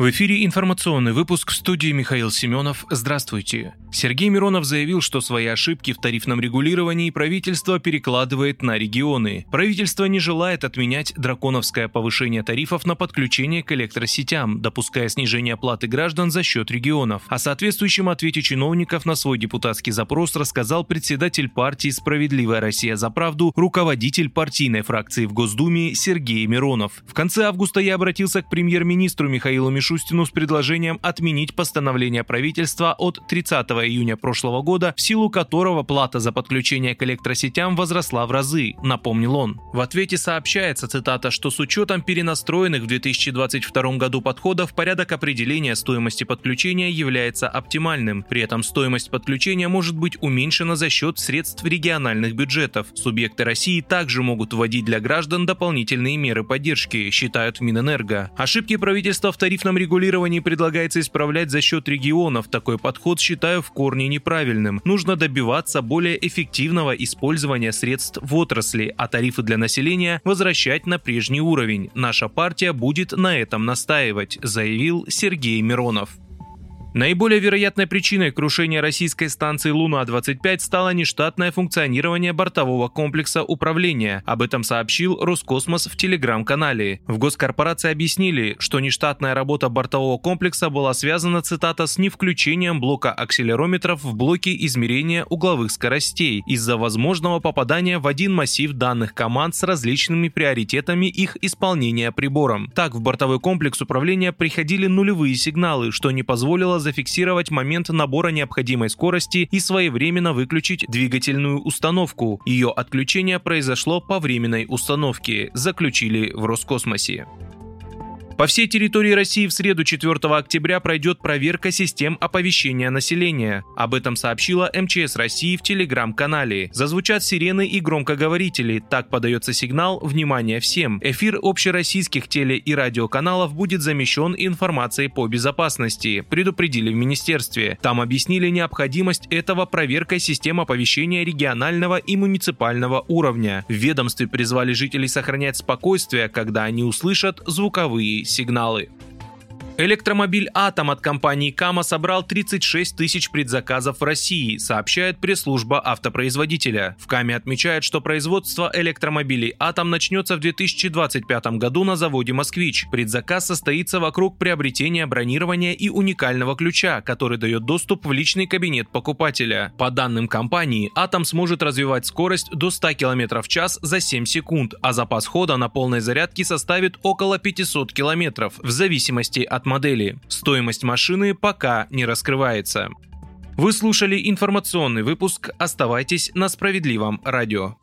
В эфире информационный выпуск в студии Михаил Семенов. Здравствуйте. Сергей Миронов заявил, что свои ошибки в тарифном регулировании правительство перекладывает на регионы. Правительство не желает отменять драконовское повышение тарифов на подключение к электросетям, допуская снижение оплаты граждан за счет регионов. О соответствующем ответе чиновников на свой депутатский запрос рассказал председатель партии «Справедливая Россия за правду», руководитель партийной фракции в Госдуме Сергей Миронов. В конце августа я обратился к премьер-министру Михаилу Мишустину Мишустину с предложением отменить постановление правительства от 30 июня прошлого года, в силу которого плата за подключение к электросетям возросла в разы, напомнил он. В ответе сообщается, цитата, что с учетом перенастроенных в 2022 году подходов порядок определения стоимости подключения является оптимальным. При этом стоимость подключения может быть уменьшена за счет средств региональных бюджетов. Субъекты России также могут вводить для граждан дополнительные меры поддержки, считают Минэнерго. Ошибки правительства в тарифном регулировании предлагается исправлять за счет регионов. Такой подход считаю в корне неправильным. Нужно добиваться более эффективного использования средств в отрасли, а тарифы для населения возвращать на прежний уровень. Наша партия будет на этом настаивать, заявил Сергей Миронов. Наиболее вероятной причиной крушения российской станции «Луна-25» стало нештатное функционирование бортового комплекса управления. Об этом сообщил Роскосмос в телеграм-канале. В госкорпорации объяснили, что нештатная работа бортового комплекса была связана, цитата, с невключением блока акселерометров в блоке измерения угловых скоростей из-за возможного попадания в один массив данных команд с различными приоритетами их исполнения прибором. Так, в бортовой комплекс управления приходили нулевые сигналы, что не позволило зафиксировать момент набора необходимой скорости и своевременно выключить двигательную установку. Ее отключение произошло по временной установке, заключили в Роскосмосе. По всей территории России в среду 4 октября пройдет проверка систем оповещения населения. Об этом сообщила МЧС России в телеграм-канале. Зазвучат сирены и громкоговорители. Так подается сигнал «Внимание всем!». Эфир общероссийских теле- и радиоканалов будет замещен информацией по безопасности, предупредили в министерстве. Там объяснили необходимость этого проверкой систем оповещения регионального и муниципального уровня. В ведомстве призвали жителей сохранять спокойствие, когда они услышат звуковые сигналы. Электромобиль «Атом» от компании «Кама» собрал 36 тысяч предзаказов в России, сообщает пресс-служба автопроизводителя. В «Каме» отмечают, что производство электромобилей «Атом» начнется в 2025 году на заводе «Москвич». Предзаказ состоится вокруг приобретения бронирования и уникального ключа, который дает доступ в личный кабинет покупателя. По данным компании, «Атом» сможет развивать скорость до 100 км в час за 7 секунд, а запас хода на полной зарядке составит около 500 км, в зависимости от модели. Стоимость машины пока не раскрывается. Вы слушали информационный выпуск. Оставайтесь на справедливом радио.